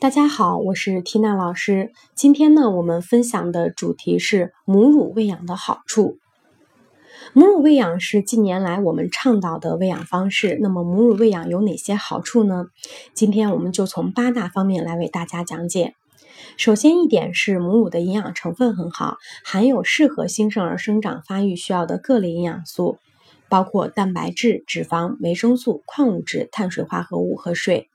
大家好，我是缇娜老师。今天呢，我们分享的主题是母乳喂养的好处。母乳喂养是近年来我们倡导的喂养方式。那么，母乳喂养有哪些好处呢？今天我们就从八大方面来为大家讲解。首先一点是母乳的营养成分很好，含有适合新生儿生长发育需要的各类营养素，包括蛋白质、脂肪、维生素、矿物质、碳水化合物和水。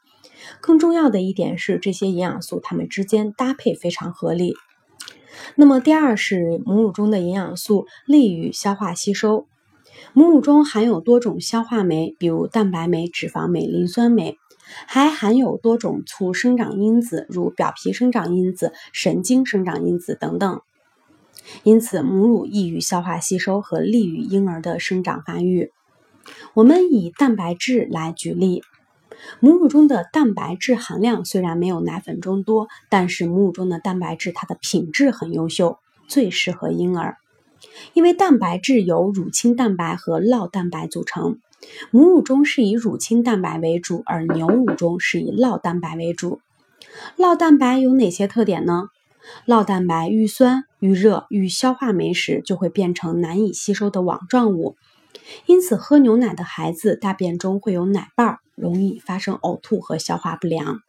更重要的一点是，这些营养素它们之间搭配非常合理。那么第二是母乳中的营养素利于消化吸收。母乳中含有多种消化酶，比如蛋白酶、脂肪酶、磷酸酶，还含有多种促生长因子，如表皮生长因子、神经生长因子等等。因此，母乳易于消化吸收和利于婴儿的生长发育。我们以蛋白质来举例。母乳中的蛋白质含量虽然没有奶粉中多，但是母乳中的蛋白质它的品质很优秀，最适合婴儿。因为蛋白质由乳清蛋白和酪蛋白组成，母乳中是以乳清蛋白为主，而牛乳中是以酪蛋白为主。酪蛋白有哪些特点呢？酪蛋白遇酸、遇热、遇消化酶时，就会变成难以吸收的网状物。因此，喝牛奶的孩子大便中会有奶瓣儿，容易发生呕吐和消化不良。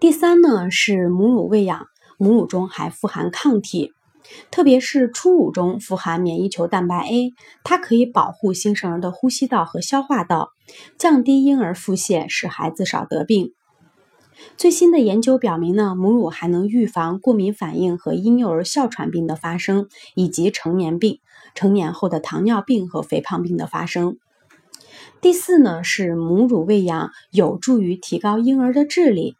第三呢，是母乳喂养，母乳中还富含抗体，特别是初乳中富含免疫球蛋白 A，它可以保护新生儿的呼吸道和消化道，降低婴儿腹泻，使孩子少得病。最新的研究表明呢，母乳还能预防过敏反应和婴幼儿哮喘病的发生，以及成年病、成年后的糖尿病和肥胖病的发生。第四呢，是母乳喂养有助于提高婴儿的智力，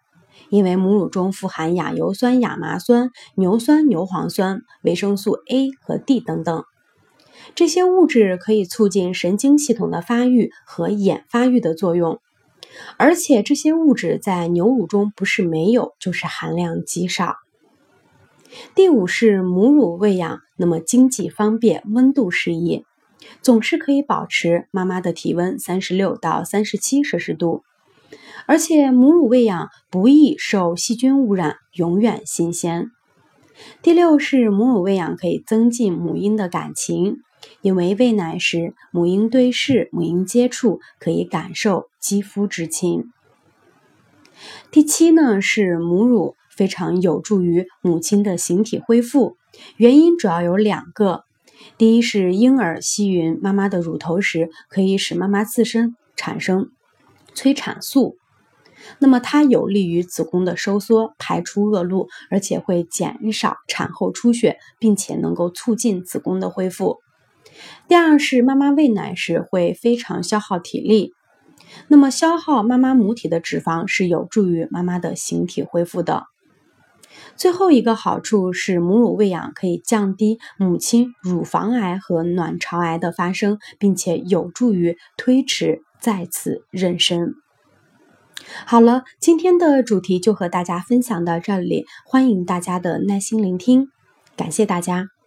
因为母乳中富含亚油酸亚麻酸、牛酸牛磺酸、维生素 A 和 D 等等，这些物质可以促进神经系统的发育和眼发育的作用。而且这些物质在牛乳中不是没有，就是含量极少。第五是母乳喂养，那么经济方便，温度适宜，总是可以保持妈妈的体温三十六到三十七摄氏度，而且母乳喂养不易受细菌污染，永远新鲜。第六是母乳喂养可以增进母婴的感情。因为喂奶时，母婴对视、母婴接触，可以感受肌肤之亲。第七呢，是母乳非常有助于母亲的形体恢复，原因主要有两个：第一是婴儿吸吮妈妈的乳头时，可以使妈妈自身产生催产素，那么它有利于子宫的收缩，排出恶露，而且会减少产后出血，并且能够促进子宫的恢复。第二是妈妈喂奶时会非常消耗体力，那么消耗妈妈母体的脂肪是有助于妈妈的形体恢复的。最后一个好处是母乳喂养可以降低母亲乳房癌和卵巢癌的发生，并且有助于推迟再次妊娠。好了，今天的主题就和大家分享到这里，欢迎大家的耐心聆听，感谢大家。